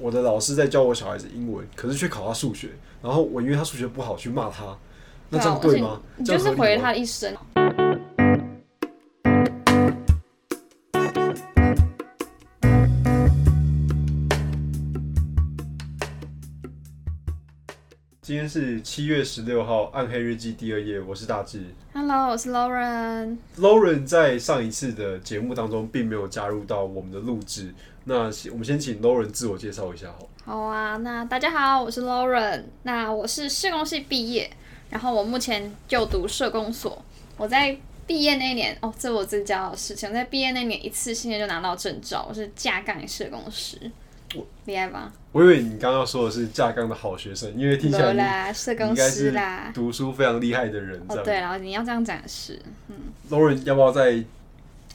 我的老师在教我小孩子英文，可是却考他数学，然后我因为他数学不好去骂他，那这样对吗？你就是毁了他的一生。今天是七月十六号，《暗黑日记》第二页，我是大志。Hello，我是 Lauren。Lauren 在上一次的节目当中并没有加入到我们的录制，那我们先请 Lauren 自我介绍一下，好。好啊，那大家好，我是 Lauren。那我是社工系毕业，然后我目前就读社工所。我在毕业那年，哦，这我自己骄傲的事情，在毕业那年一次性的就拿到证照，我是架杠社工师。厉害吧？我以为你刚刚说的是架杠的好学生，因为听起来应该是读书非常厉害的人。哦，对然后你要这样展示，嗯。Lauren 要不要再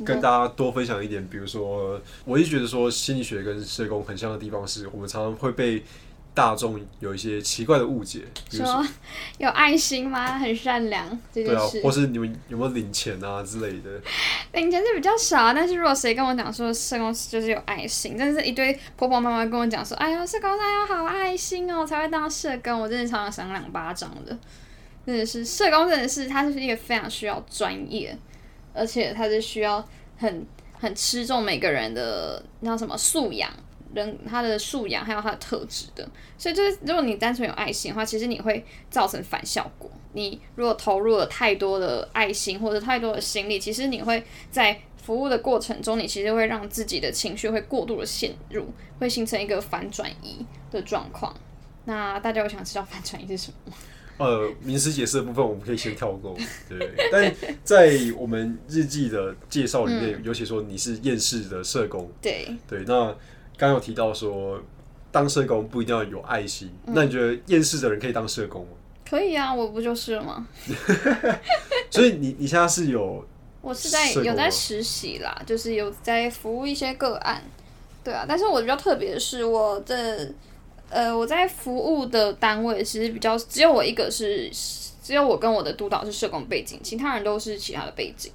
跟大家多分享一点？比如说，我一直觉得说心理学跟社工很像的地方，是我们常常会被。大众有一些奇怪的误解，说 有爱心吗？很善良这件事，或是你们有没有领钱啊之类的？领钱是比较少，但是如果谁跟我讲说社工就是有爱心，真的是一堆婆婆妈妈跟我讲说，哎呀，社工他要好爱心哦，才会当社工，我真的常常赏两巴掌的。真的是社工，真的是他是一个非常需要专业，而且他是需要很很吃重每个人的那什么素养。人他的素养还有他的特质的，所以就是如果你单纯有爱心的话，其实你会造成反效果。你如果投入了太多的爱心或者太多的心力，其实你会在服务的过程中，你其实会让自己的情绪会过度的陷入，会形成一个反转移的状况。那大家有想知道反转移是什么吗？呃，名词解释的部分我们可以先跳过，对。但在我们日记的介绍里面，尤其说你是厌世的社工，对对，那。刚有提到说，当社工不一定要有爱心。那你觉得厌世的人可以当社工吗？可以啊，我不就是了吗？所以你你现在是有，我是在有在实习啦，就是有在服务一些个案。对啊，但是我比较特别的是，我的呃，我在服务的单位其实比较只有我一个是，只有我跟我的督导是社工背景，其他人都是其他的背景。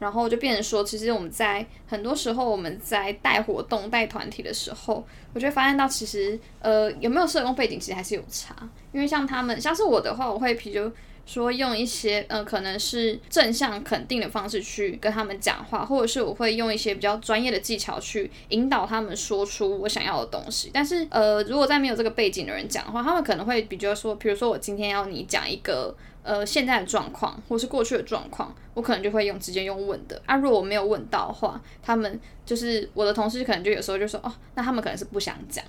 然后就变成说，其实我们在很多时候我们在带活动、带团体的时候，我就会发现到，其实呃有没有社工背景，其实还是有差。因为像他们，像是我的话，我会比较说用一些呃可能是正向肯定的方式去跟他们讲话，或者是我会用一些比较专业的技巧去引导他们说出我想要的东西。但是呃如果在没有这个背景的人讲的话，他们可能会比较说，比如说我今天要你讲一个。呃，现在的状况或是过去的状况，我可能就会用直接用问的啊。如果我没有问到的话，他们就是我的同事，可能就有时候就说哦，那他们可能是不想讲。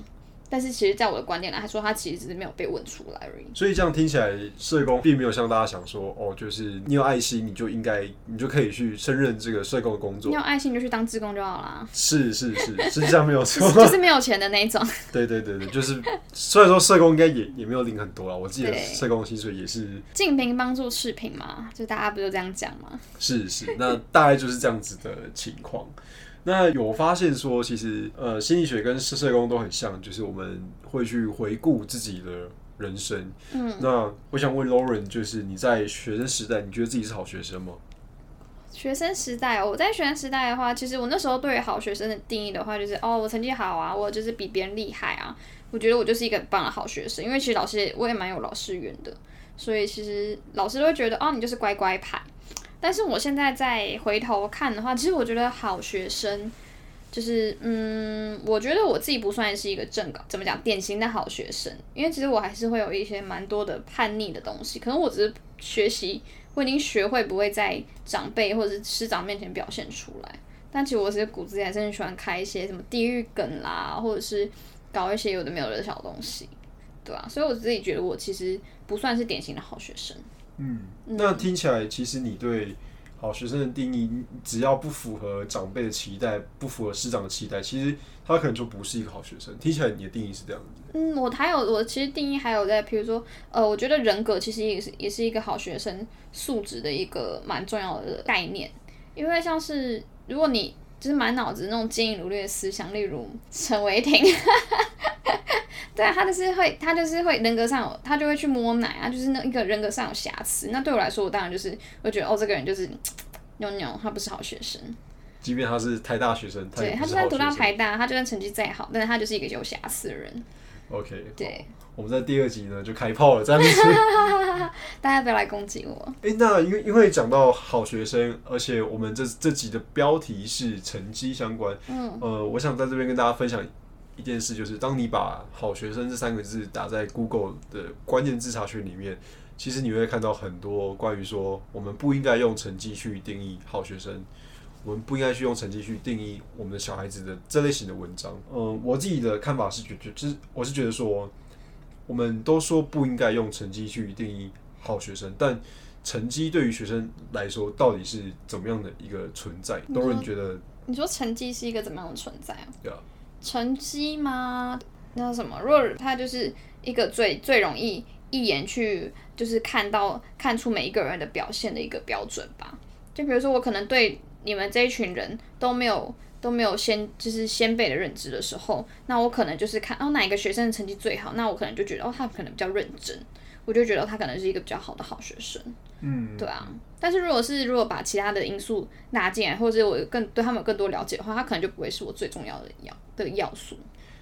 但是其实，在我的观点来，他说他其实只是没有被问出来而已。所以这样听起来，社工并没有像大家想说，哦，就是你有爱心，你就应该，你就可以去胜任这个社工的工作。你有爱心，你就去当志工就好啦。是是是，实际上没有错，就是没有钱的那种。对对对对，就是虽然说社工应该也也没有领很多啊，我记得社工薪水也是净平帮助赤贫嘛，就大家不就这样讲吗？是是，那大概就是这样子的情况。那有发现说，其实呃，心理学跟社社工都很像，就是我们会去回顾自己的人生。嗯，那我想问 Lauren，就是你在学生时代，你觉得自己是好学生吗？学生时代，我在学生时代的话，其实我那时候对于好学生的定义的话，就是哦，我成绩好啊，我就是比别人厉害啊，我觉得我就是一个很棒的好学生。因为其实老师我也蛮有老师缘的，所以其实老师都会觉得哦，你就是乖乖牌。但是我现在再回头看的话，其实我觉得好学生就是，嗯，我觉得我自己不算是一个正岗，怎么讲，典型的好学生。因为其实我还是会有一些蛮多的叛逆的东西，可能我只是学习，我已经学会不会在长辈或者是师长面前表现出来。但其实我其实骨子里还是很喜欢开一些什么地狱梗啦，或者是搞一些有的没有的小东西，对吧？所以我自己觉得我其实不算是典型的好学生。嗯，那听起来其实你对好学生的定义，只要不符合长辈的期待，不符合师长的期待，其实他可能就不是一个好学生。听起来你的定义是这样子。嗯，我还有我其实定义还有在，比如说，呃，我觉得人格其实也是也是一个好学生素质的一个蛮重要的概念，因为像是如果你就是满脑子那种坚毅努力的思想，例如陈伟霆。对啊，他就是会，他就是会人格上有，他就会去摸奶啊，就是那一个人格上有瑕疵。那对我来说，我当然就是会觉得，哦，这个人就是 妞妞，他不是好学生。即便他是台大学生，对，他就算读到台大，他就算成绩再好，但是他就是一个有瑕疵的人。OK，对，我们在第二集呢就开炮了，这样子。大家不要来攻击我。哎，那因为因为讲到好学生，而且我们这这集的标题是成绩相关，嗯，呃，我想在这边跟大家分享一件事，就是当你把好学生这三个字打在 Google 的关键字查询里面，其实你会看到很多关于说我们不应该用成绩去定义好学生。我们不应该去用成绩去定义我们的小孩子的这类型的文章。嗯，我自己的看法是觉得，就是我是觉得说，我们都说不应该用成绩去定义好学生，但成绩对于学生来说到底是怎么样的一个存在？都人觉得，你说成绩是一个怎么样的存在啊？对啊，成绩吗？那什么？如果它就是一个最最容易一眼去就是看到看出每一个人的表现的一个标准吧。就比如说我可能对。你们这一群人都没有都没有先就是先辈的认知的时候，那我可能就是看哦哪一个学生的成绩最好，那我可能就觉得哦他可能比较认真，我就觉得他可能是一个比较好的好学生。嗯，对啊。但是如果是如果把其他的因素纳进来，或者我更对他们有更多了解的话，他可能就不会是我最重要的要的要素。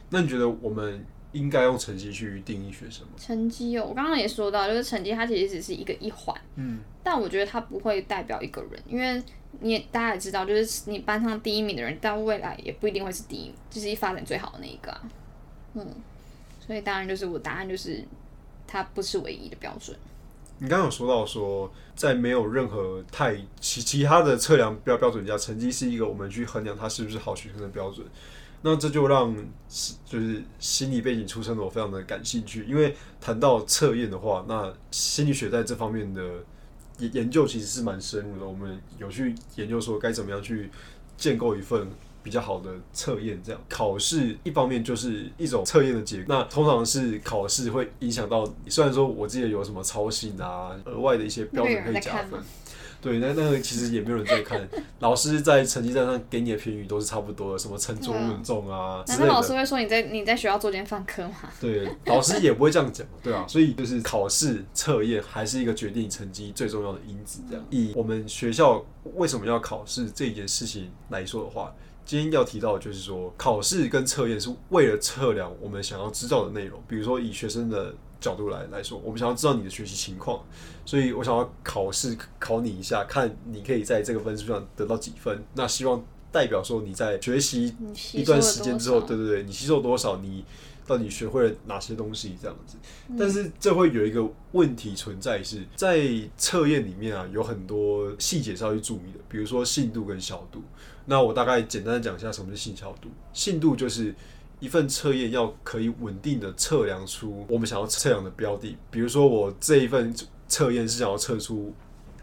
那你觉得我们应该用成绩去定义学生吗？成绩哦，我刚刚也说到，就是成绩它其实只是一个一环。嗯。但我觉得它不会代表一个人，因为。你也大家也知道，就是你班上第一名的人，到未来也不一定会是第一，就是发展最好的那一个啊。嗯，所以当然就是我答案就是，它不是唯一的标准。你刚刚有说到说，在没有任何太其其他的测量标标准下，成绩是一个我们去衡量他是不是好学生的标准。那这就让就是心理背景出身的我非常的感兴趣，因为谈到测验的话，那心理学在这方面的。研研究其实是蛮深入的，我们有去研究说该怎么样去建构一份比较好的测验。这样考试一方面就是一种测验的结果，那通常是考试会影响到你。虽然说我记得有什么操心啊，额外的一些标准可以加分。对，那那个其实也没有人在看，老师在成绩单上给你的评语都是差不多的，什么称重论重啊。难道老师会说你在你在学校做奸犯科吗？对，老师也不会这样讲，对啊。所以就是考试测验还是一个决定成绩最重要的因子。这样，以我们学校为什么要考试这件事情来说的话，今天要提到的就是说，考试跟测验是为了测量我们想要知道的内容，比如说以学生的。角度来来说，我们想要知道你的学习情况，所以我想要考试考你一下，看你可以在这个分数上得到几分。那希望代表说你在学习一段时间之后，对对对，你吸收多少，你到底学会了哪些东西这样子。但是这会有一个问题存在，是在测验里面啊，有很多细节是要去注意的，比如说信度跟效度。那我大概简单的讲一下什么是信效度。信度就是。一份测验要可以稳定的测量出我们想要测量的标的，比如说我这一份测验是想要测出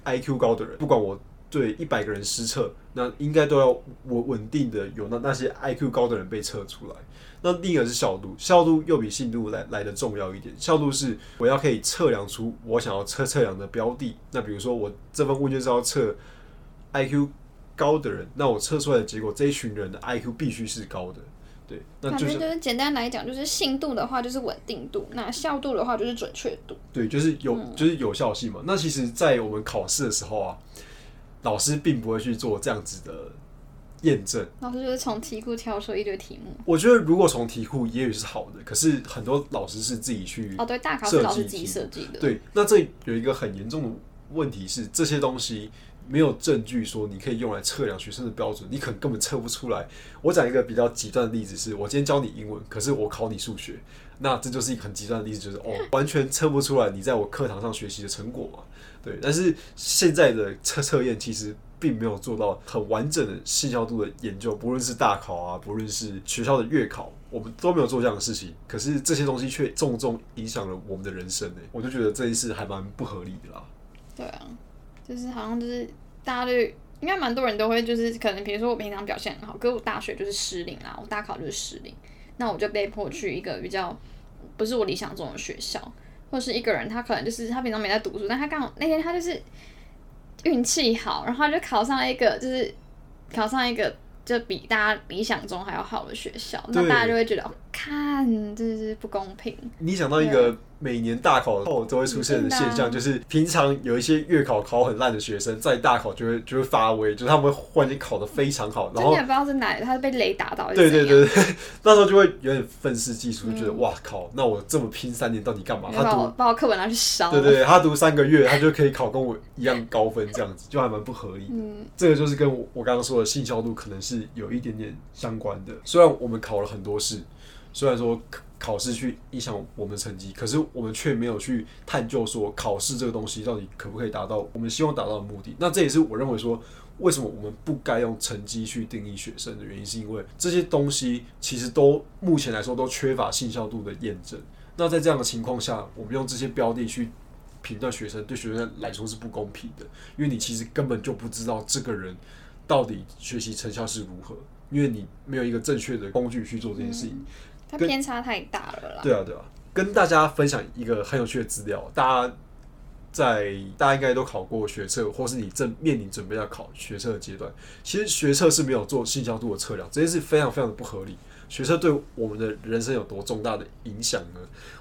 I Q 高的人，不管我对一百个人施测，那应该都要稳稳定的有那那些 I Q 高的人被测出来。那另一个是效度，效度又比信度来来的重要一点。效度是我要可以测量出我想要测测量的标的。那比如说我这份问卷是要测 I Q 高的人，那我测出来的结果这一群人的 I Q 必须是高的。对，那就是简单来讲，就是信度的话就是稳定度，那效度的话就是准确度。对，就是有就是有效性嘛。那其实，在我们考试的时候啊，老师并不会去做这样子的验证。老师就是从题库挑出一堆题目。我觉得如果从题库也许是好的，可是很多老师是自己去哦，对，大考是老师自己设计的。对，那这有一个很严重的问题是，这些东西。没有证据说你可以用来测量学生的标准，你可能根本测不出来。我讲一个比较极端的例子，是我今天教你英文，可是我考你数学，那这就是一个很极端的例子，就是哦，完全测不出来你在我课堂上学习的成果嘛。对，但是现在的测测验其实并没有做到很完整的信效度的研究，不论是大考啊，不论是学校的月考，我们都没有做这样的事情。可是这些东西却重重影响了我们的人生呢，我就觉得这一次还蛮不合理的啦。对啊。就是好像就是大家都应该蛮多人都会就是可能比如说我平常表现很好，可是我大学就是失灵啦，我大考就是失灵，那我就被迫去一个比较不是我理想中的学校，或者是一个人他可能就是他平常没在读书，但他刚好那天他就是运气好，然后他就考上了一个就是考上一个就比大家理想中还要好的学校，那大家就会觉得哦，看这是不公平。你想到一个每年大考后都会出现的现象，就是平常有一些月考考很烂的学生，在大考就会就会发威，就是他们会忽然间考得非常好，然后也不知道是哪，他是被雷打到。对对对对，那时候就会有点愤世嫉俗，就觉得哇靠，那我这么拼三年到底干嘛？他读把我课本拿去烧。对对，他读三个月，他就可以考跟我一样高分，这样子就还蛮不合理。嗯，这个就是跟我刚刚说的信效度可能是有一点点相关的。虽然我们考了很多试，虽然说。考试去影响我们成绩，可是我们却没有去探究说考试这个东西到底可不可以达到我们希望达到的目的。那这也是我认为说，为什么我们不该用成绩去定义学生的原因，是因为这些东西其实都目前来说都缺乏信效度的验证。那在这样的情况下，我们用这些标的去评断学生，对学生来说是不公平的，因为你其实根本就不知道这个人到底学习成效是如何，因为你没有一个正确的工具去做这件事情。它偏差太大了啦。对啊，对啊，跟大家分享一个很有趣的资料，大家在大家应该都考过学测，或是你正面临准备要考学测的阶段，其实学测是没有做信效度的测量，这件事非常非常的不合理。学测对我们的人生有多重大的影响呢？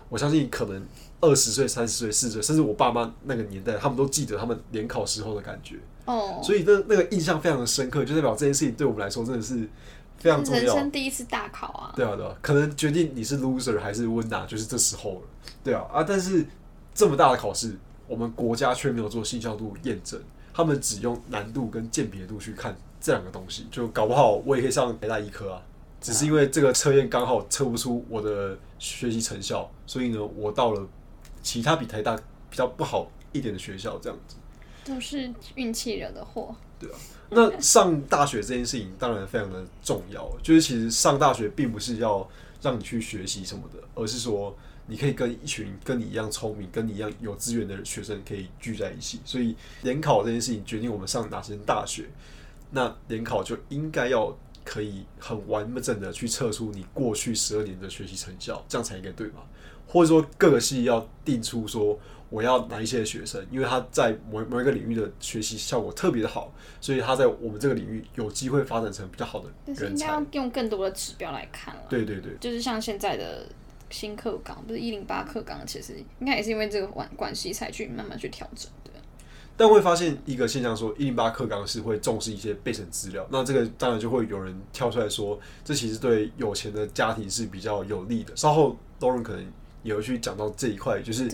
我相信可能二十岁、三十岁、四十岁，甚至我爸妈那个年代，他们都记得他们联考时候的感觉。哦，所以那那个印象非常的深刻，就代表这件事情对我们来说真的是。非常重要，人生第一次大考啊！对啊，对啊，可能决定你是 loser 还是 winner，就是这时候了。对啊，啊，但是这么大的考试，我们国家却没有做信效度验证，他们只用难度跟鉴别度去看这两个东西，就搞不好我也可以上台大医科啊，只是因为这个测验刚好测不出我的学习成效，所以呢，我到了其他比台大比较不好一点的学校，这样子都是运气惹的祸。对啊。那上大学这件事情当然非常的重要，就是其实上大学并不是要让你去学习什么的，而是说你可以跟一群跟你一样聪明、跟你一样有资源的学生可以聚在一起。所以联考这件事情决定我们上哪些大学，那联考就应该要可以很完整的去测出你过去十二年的学习成效，这样才应该对吧？或者说各个系要定出说。我要哪一些学生？因为他在某某一个领域的学习效果特别的好，所以他在我们这个领域有机会发展成比较好的人才。要用更多的指标来看了。对对对，就是像现在的新课纲，不是一零八课纲，其实应该也是因为这个关关系才去慢慢去调整的。但会发现一个现象，说一零八课纲是会重视一些备审资料，那这个当然就会有人跳出来说，这其实对有钱的家庭是比较有利的。稍后多人可能也会去讲到这一块，就是。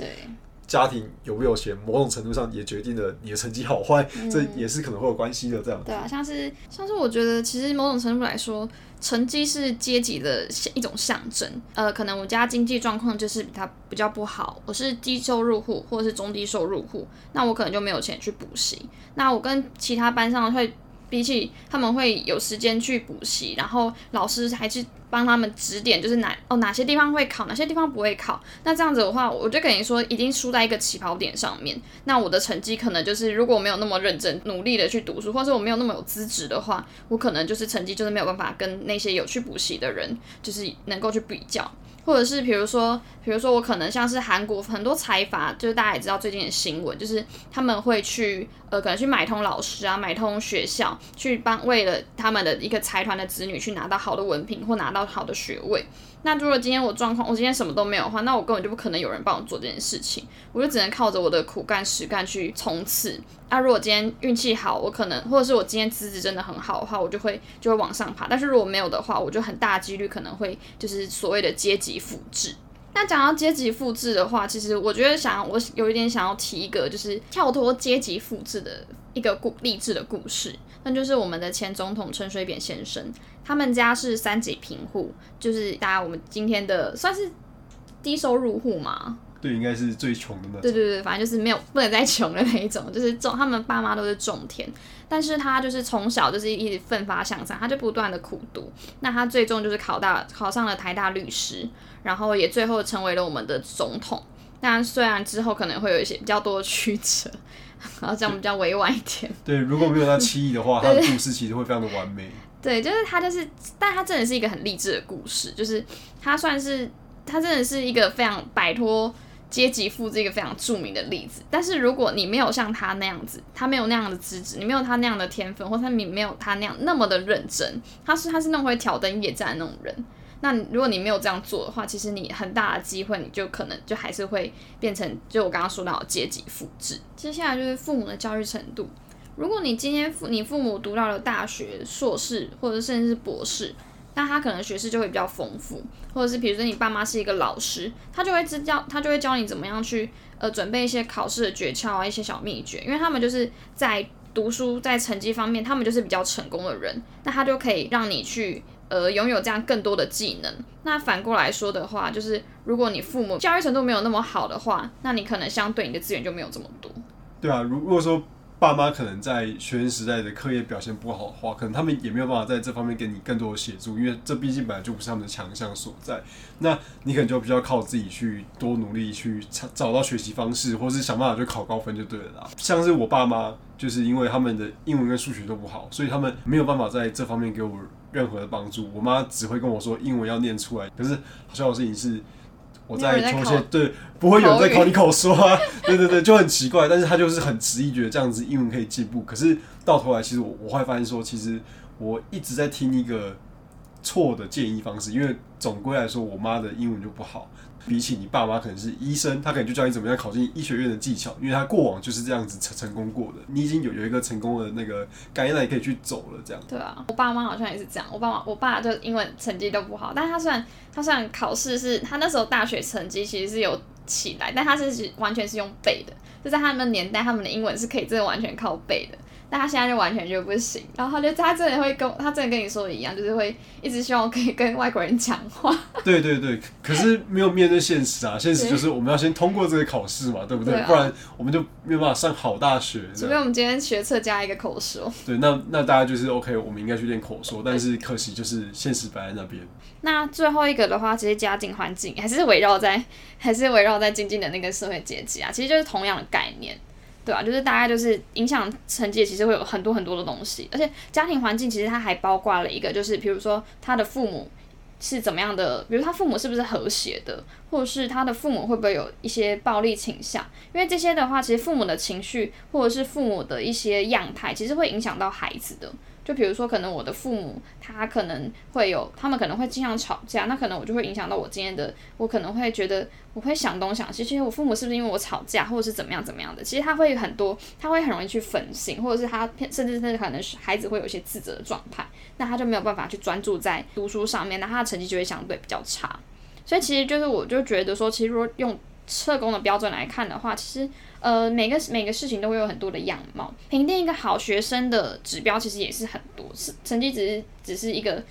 家庭有没有钱，某种程度上也决定了你的成绩好坏，这也是可能会有关系的。这样对啊，像是像是我觉得，其实某种程度来说，成绩是阶级的一种象征。呃，可能我家经济状况就是比他比较不好，我是低收入户或者是中低收入户，那我可能就没有钱去补习。那我跟其他班上会。比起他们会有时间去补习，然后老师还去帮他们指点，就是哪哦哪些地方会考，哪些地方不会考。那这样子的话，我就跟你说，已经输在一个起跑点上面。那我的成绩可能就是，如果我没有那么认真努力的去读书，或者我没有那么有资质的话，我可能就是成绩就是没有办法跟那些有去补习的人，就是能够去比较。或者是比如说，比如说我可能像是韩国很多财阀，就是大家也知道最近的新闻，就是他们会去呃，可能去买通老师啊，买通学校，去帮为了他们的一个财团的子女去拿到好的文凭或拿到好的学位。那如果今天我状况，我今天什么都没有的话，那我根本就不可能有人帮我做这件事情，我就只能靠着我的苦干实干去冲刺。那如果今天运气好，我可能或者是我今天资质真的很好的话，我就会就会往上爬。但是如果没有的话，我就很大几率可能会就是所谓的阶级复制。那讲到阶级复制的话，其实我觉得想我有一点想要提一个就是跳脱阶级复制的一个故励志的故事，那就是我们的前总统陈水扁先生。他们家是三级贫户，就是大家我们今天的算是低收入户嘛？对，应该是最穷的那种。对对对，反正就是没有不能再穷的那一种，就是种他们爸妈都是种田，但是他就是从小就是一直奋发向上，他就不断的苦读，那他最终就是考大考上了台大律师，然后也最后成为了我们的总统。那虽然之后可能会有一些比较多的曲折，然后这样比较委婉一点。对，如果没有他七亿的话，他的故事其实会非常的完美。对，就是他，就是，但他真的是一个很励志的故事，就是他算是他真的是一个非常摆脱阶级复制一个非常著名的例子。但是如果你没有像他那样子，他没有那样的资质，你没有他那样的天分，或他你没有他那样那么的认真，他是他是那种会挑灯夜战的那种人，那如果你没有这样做的话，其实你很大的机会，你就可能就还是会变成就我刚刚说到阶级复制。接下来就是父母的教育程度。如果你今天父你父母读到了大学硕士或者甚至是博士，那他可能学识就会比较丰富，或者是比如说你爸妈是一个老师，他就会知教他就会教你怎么样去呃准备一些考试的诀窍啊，一些小秘诀，因为他们就是在读书在成绩方面，他们就是比较成功的人，那他就可以让你去而拥有这样更多的技能。那反过来说的话，就是如果你父母教育程度没有那么好的话，那你可能相对你的资源就没有这么多。对啊，如如果说。爸妈可能在学生时代的课业表现不好的话，可能他们也没有办法在这方面给你更多的协助，因为这毕竟本来就不是他们的强项所在。那你可能就比较靠自己去多努力去找到学习方式，或是想办法去考高分就对了啦。像是我爸妈，就是因为他们的英文跟数学都不好，所以他们没有办法在这方面给我任何的帮助。我妈只会跟我说英文要念出来，可是好笑的事情是。我在抽签，对，不会有人在考你口说啊，对对对，就很奇怪。但是他就是很执意，觉得这样子英文可以进步。可是到头来，其实我我会发现说，其实我一直在听一个错的建议方式，因为总归来说，我妈的英文就不好。比起你爸妈可能是医生，他可能就教你怎么样考进医学院的技巧，因为他过往就是这样子成成功过的。你已经有有一个成功的那个概念，可以去走了。这样对啊，我爸妈好像也是这样。我爸妈，我爸就英文成绩都不好，但他虽然他虽然考试是他那时候大学成绩其实是有起来，但他是完全是用背的，就在他们年代，他们的英文是可以真的完全靠背的。但他现在就完全就不行，然后他就他真的会跟他真的跟你说的一样，就是会一直希望可以跟外国人讲话。对对对，可是没有面对现实啊，现实就是我们要先通过这个考试嘛，对不对？不然我们就没有办法上好大学。除非我们今天学测加一个口说。对，那那大家就是 OK，我们应该去练口说，但是可惜就是现实摆在那边。那最后一个的话，其实家境环境还是围绕在还是围绕在经济的那个社会阶级啊，其实就是同样的概念。对啊，就是大概就是影响成绩，其实会有很多很多的东西，而且家庭环境其实它还包括了一个，就是比如说他的父母是怎么样的，比如他父母是不是和谐的，或者是他的父母会不会有一些暴力倾向，因为这些的话，其实父母的情绪或者是父母的一些样态，其实会影响到孩子的。就比如说，可能我的父母他可能会有，他们可能会经常吵架，那可能我就会影响到我今天的，我可能会觉得我会想东想西，其实我父母是不是因为我吵架，或者是怎么样怎么样的？其实他会很多，他会很容易去分心，或者是他甚至是可能孩子会有一些自责的状态，那他就没有办法去专注在读书上面，那他的成绩就会相对比较差。所以其实就是我就觉得说，其实如果用测工的标准来看的话，其实。呃，每个每个事情都会有很多的样貌，评定一个好学生的指标其实也是很多，是成绩只是只是一个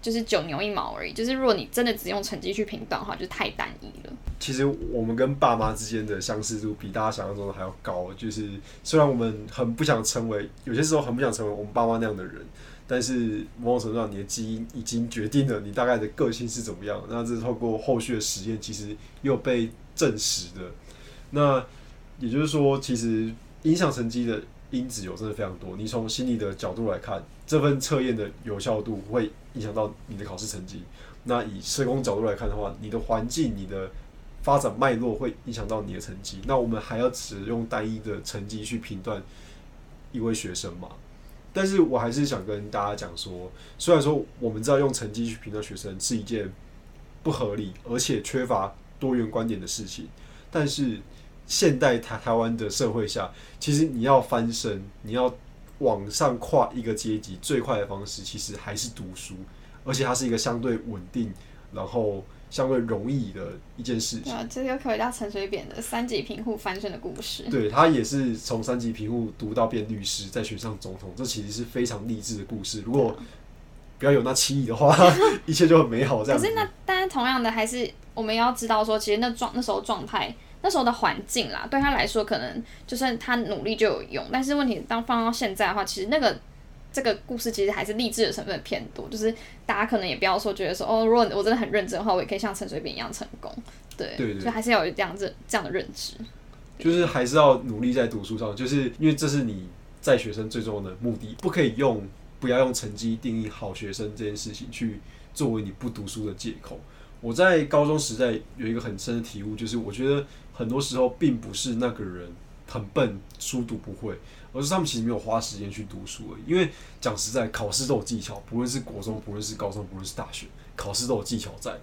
就是九牛一毛而已。就是如果你真的只用成绩去评断的话，就太单一了。其实我们跟爸妈之间的相似度比大家想象中的还要高。就是虽然我们很不想成为，有些时候很不想成为我们爸妈那样的人，但是某种程度上，你的基因已经决定了你大概的个性是怎么样。那这透过后续的实验，其实又被证实的。那也就是说，其实影响成绩的因子有真的非常多。你从心理的角度来看，这份测验的有效度会影响到你的考试成绩。那以社工角度来看的话，你的环境、你的发展脉络会影响到你的成绩。那我们还要只用单一的成绩去评断一位学生嘛？但是我还是想跟大家讲说，虽然说我们知道用成绩去评断学生是一件不合理而且缺乏多元观点的事情，但是。现代台台湾的社会下，其实你要翻身，你要往上跨一个阶级，最快的方式其实还是读书，而且它是一个相对稳定，然后相对容易的一件事情。啊，这又可以到陈水扁的三级贫户翻身的故事。对他也是从三级贫户读到变律师，再选上总统，这其实是非常励志的故事。如果不要有那七亿的话，一切就很美好。这样。可是那，但是同样的，还是我们要知道说，其实那状那时候状态。那时候的环境啦，对他来说可能就算他努力就有用，但是问题当放到现在的话，其实那个这个故事其实还是励志的成分偏多，就是大家可能也不要说觉得说哦，如果我真的很认真的话，我也可以像陈水扁一样成功，对，对对，所以还是要有这样子这样的认知，就是还是要努力在读书上，就是因为这是你在学生最重要的目的，不可以用不要用成绩定义好学生这件事情去作为你不读书的借口。我在高中时代有一个很深的体悟，就是我觉得。很多时候并不是那个人很笨，书读不会，而是他们其实没有花时间去读书而已。因为讲实在，考试都有技巧，不论是国中，不论是高中，不论是大学，考试都有技巧在。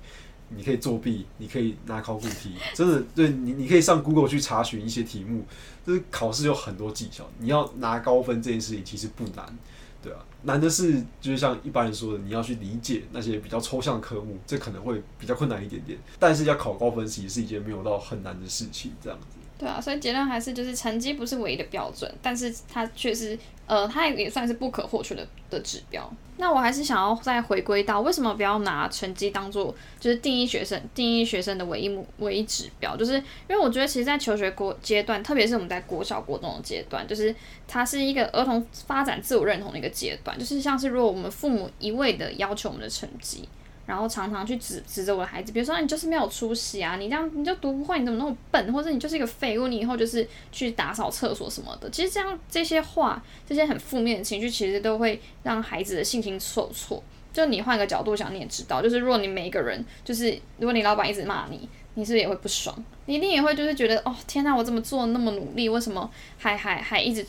你可以作弊，你可以拿考古题，真的对你，你可以上 Google 去查询一些题目。就是考试有很多技巧，你要拿高分这件事情其实不难，对啊，难的是就是像一般人说的，你要去理解那些比较抽象的科目，这可能会比较困难一点点。但是要考高分其实是一件没有到很难的事情，这样子。对啊，所以结论还是就是成绩不是唯一的标准，但是它却是呃，它也算是不可或缺的的指标。那我还是想要再回归到为什么不要拿成绩当做就是定义学生定义学生的唯一目唯一指标，就是因为我觉得其实，在求学过阶段，特别是我们在国小国中的阶段，就是它是一个儿童发展自我认同的一个阶段，就是像是如果我们父母一味的要求我们的成绩。然后常常去指指着我的孩子，比如说你就是没有出息啊，你这样你就读不会，你怎么那么笨，或者你就是一个废物，你以后就是去打扫厕所什么的。其实这样这些话，这些很负面的情绪，其实都会让孩子的信心受挫。就你换个角度想，你也知道，就是如果你每一个人，就是如果你老板一直骂你，你是不是也会不爽？你一定也会就是觉得，哦天呐，我这么做那么努力，为什么还还还一直？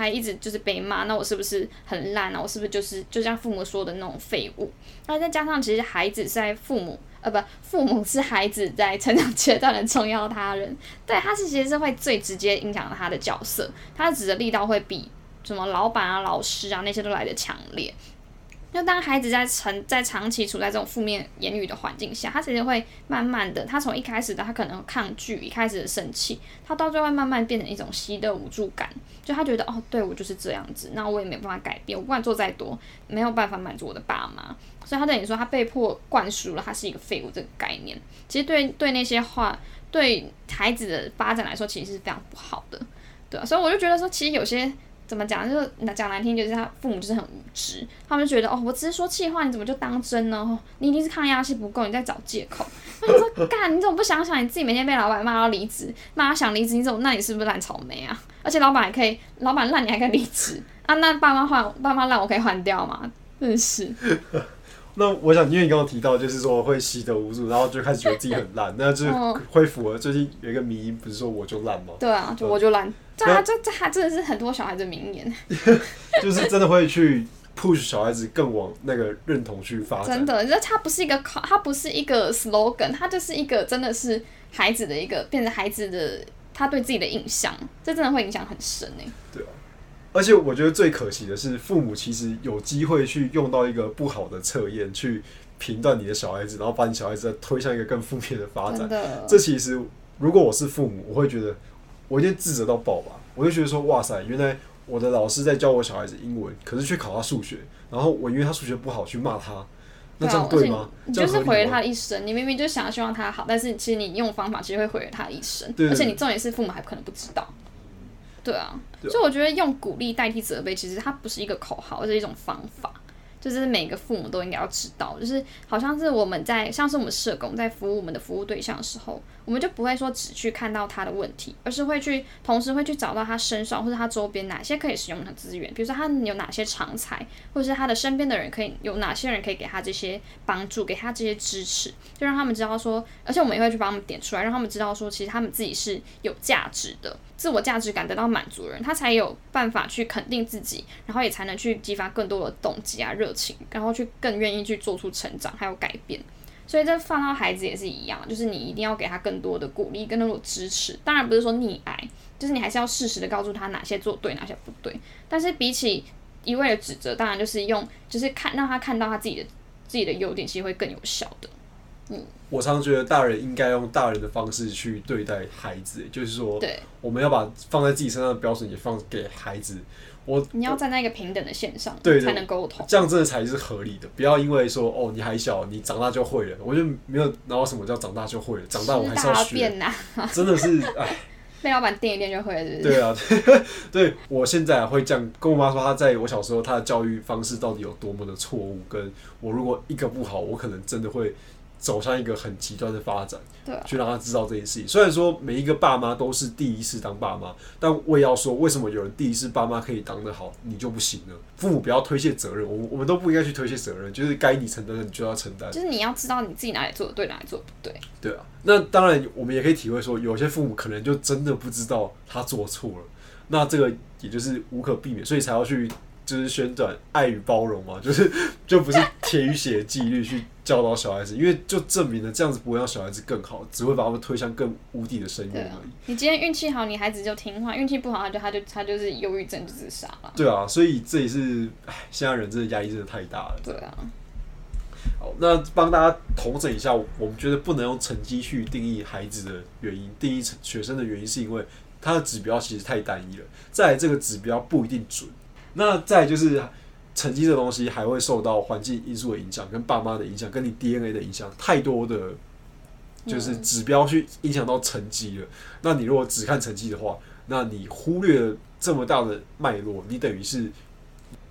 还一直就是被骂，那我是不是很烂啊？我是不是就是就像父母说的那种废物？那再加上其实孩子在父母呃不，父母是孩子在成长阶段的重要他人，对，他是其实是会最直接影响他的角色，他指的力道会比什么老板啊、老师啊那些都来的强烈。就当孩子在长在长期处在这种负面言语的环境下，他其实会慢慢的，他从一开始的他可能抗拒，一开始的生气，他到最后慢慢变成一种习得无助感，就他觉得哦，对我就是这样子，那我也没办法改变，我不管做再多，没有办法满足我的爸妈，所以他等于说他被迫灌输了他是一个废物这个概念。其实对对那些话，对孩子的发展来说，其实是非常不好的，对啊，所以我就觉得说，其实有些。怎么讲？就是讲难听，就是他父母就是很无知，他们就觉得哦，我只是说气话，你怎么就当真呢？你一定是抗压性不够，你在找借口。他说干，你怎么不想想你自己每天被老板骂到离职，骂他想离职，你怎么？那你是不是烂草莓啊？而且老板还可以，老板烂你还可以离职啊？那爸妈换，爸妈烂我可以换掉吗？真是。那我想，因为你刚刚提到，就是说会习得无助，然后就开始觉得自己很烂，那就会符合最近有一个迷，不是说我就烂吗？对啊，就我就烂。这这这还真的是很多小孩子名言，就是真的会去 push 小孩子更往那个认同去发展。真的，那它不是一个考，它不是一个 slogan，它就是一个真的是孩子的一个变成孩子的他对自己的印象，这真的会影响很深诶。对啊，而且我觉得最可惜的是，父母其实有机会去用到一个不好的测验去评断你的小孩子，然后把你小孩子推向一个更负面的发展。这其实如果我是父母，我会觉得。我一定自责到爆吧！我就觉得说，哇塞，原来我的老师在教我小孩子英文，可是却考他数学，然后我因为他数学不好去骂他，那这样对吗？你就是毁了他一生。你明明就想要希望他好，但是其实你用方法其实会毁了他一生。而且你重点是父母还可能不知道。对啊，所以我觉得用鼓励代替责备，其实它不是一个口号，而是一种方法。就是每个父母都应该要知道，就是好像是我们在像是我们社工在服务我们的服务对象的时候，我们就不会说只去看到他的问题，而是会去同时会去找到他身上或者他周边哪些可以使用的资源，比如说他有哪些长才，或者是他的身边的人可以有哪些人可以给他这些帮助，给他这些支持，就让他们知道说，而且我们也会去帮他们点出来，让他们知道说，其实他们自己是有价值的。自我价值感得到满足的人，他才有办法去肯定自己，然后也才能去激发更多的动机啊、热情，然后去更愿意去做出成长还有改变。所以这放到孩子也是一样，就是你一定要给他更多的鼓励、更多的支持。当然不是说溺爱，就是你还是要适时的告诉他哪些做对，哪些不对。但是比起一味的指责，当然就是用，就是看让他看到他自己的自己的优点，其实会更有效的。嗯我常觉得大人应该用大人的方式去对待孩子，就是说，对我们要把放在自己身上的标准也放给孩子。我你要站在一个平等的线上，对，才能沟通，这样真的才是合理的。不要因为说哦你还小，你长大就会了。我就没有然后什么叫长大就会了，长大我还是要学。真的是 哎，被老板电一电就会了。对啊，对我现在会这样跟我妈说，她在我小时候她的教育方式到底有多么的错误，跟我如果一个不好，我可能真的会。走向一个很极端的发展，对，去让他知道这件事情。虽然说每一个爸妈都是第一次当爸妈，但我也要说，为什么有人第一次爸妈可以当得好，你就不行呢？父母不要推卸责任，我我们都不应该去推卸责任，就是该你承担的你就要承担。就是你要知道你自己哪里做的对，哪里做的不对。对啊，那当然我们也可以体会说，有些父母可能就真的不知道他做错了，那这个也就是无可避免，所以才要去。就是宣传爱与包容嘛，就是就不是铁与血的纪律去教导小孩子，因为就证明了这样子不会让小孩子更好，只会把他们推向更无底的深渊而已。你今天运气好，你孩子就听话；运气不好，他就他就他就是忧郁症就自杀了。对啊，所以这也是，唉，现在人真的压力真的太大了。对啊。好，那帮大家统整一下，我们觉得不能用成绩去定义孩子的原因，定义学生的原因，是因为他的指标其实太单一了。再来，这个指标不一定准。那再就是成绩这东西还会受到环境因素的影响，跟爸妈的影响，跟你 DNA 的影响，太多的就是指标去影响到成绩了。那你如果只看成绩的话，那你忽略了这么大的脉络，你等于是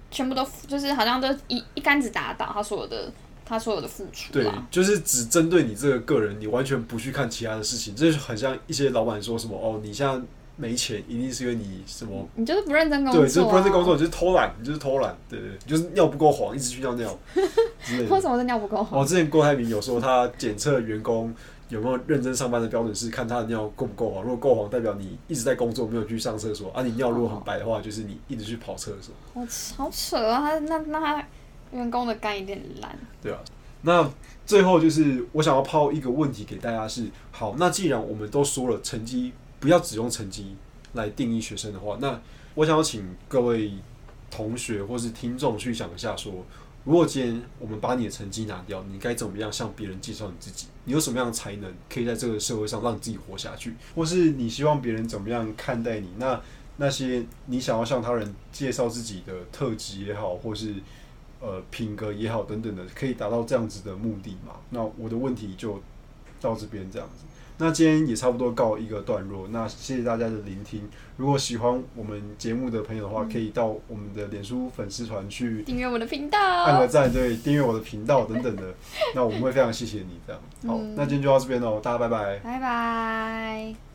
全部都就是好像都一一竿子打倒他所有的。他所有的付出，对，就是只针对你这个个人，你完全不去看其他的事情，这就很像一些老板说什么哦，你现在没钱，一定是因为你什么，你就是不认真工作，对，就是不认真工作，你就是偷懒，你就是偷懒，对对，就是尿不够黄，一直去尿尿。为什么是尿不够黄？哦，之前郭台铭有说他检测员工有没有认真上班的标准是看他的尿够不够黄，如果够黄，代表你一直在工作，没有去上厕所啊。你尿如果很白的话，就是你一直去跑厕所。我好扯啊！他那那他员工的肝有点烂。对啊。那最后就是我想要抛一个问题给大家是：好，那既然我们都说了成绩不要只用成绩来定义学生的话，那我想要请各位同学或是听众去想一下，说如果今天我们把你的成绩拿掉，你该怎么样向别人介绍你自己？你有什么样的才能可以在这个社会上让你自己活下去？或是你希望别人怎么样看待你？那那些你想要向他人介绍自己的特质也好，或是呃，品格也好，等等的，可以达到这样子的目的吗？那我的问题就到这边这样子。那今天也差不多告一个段落。那谢谢大家的聆听。如果喜欢我们节目的朋友的话，可以到我们的脸书粉丝团去订阅我的频道，按个赞，对，订阅我的频道等等的。那我们会非常谢谢你这样。好，那今天就到这边喽，大家拜拜，拜拜。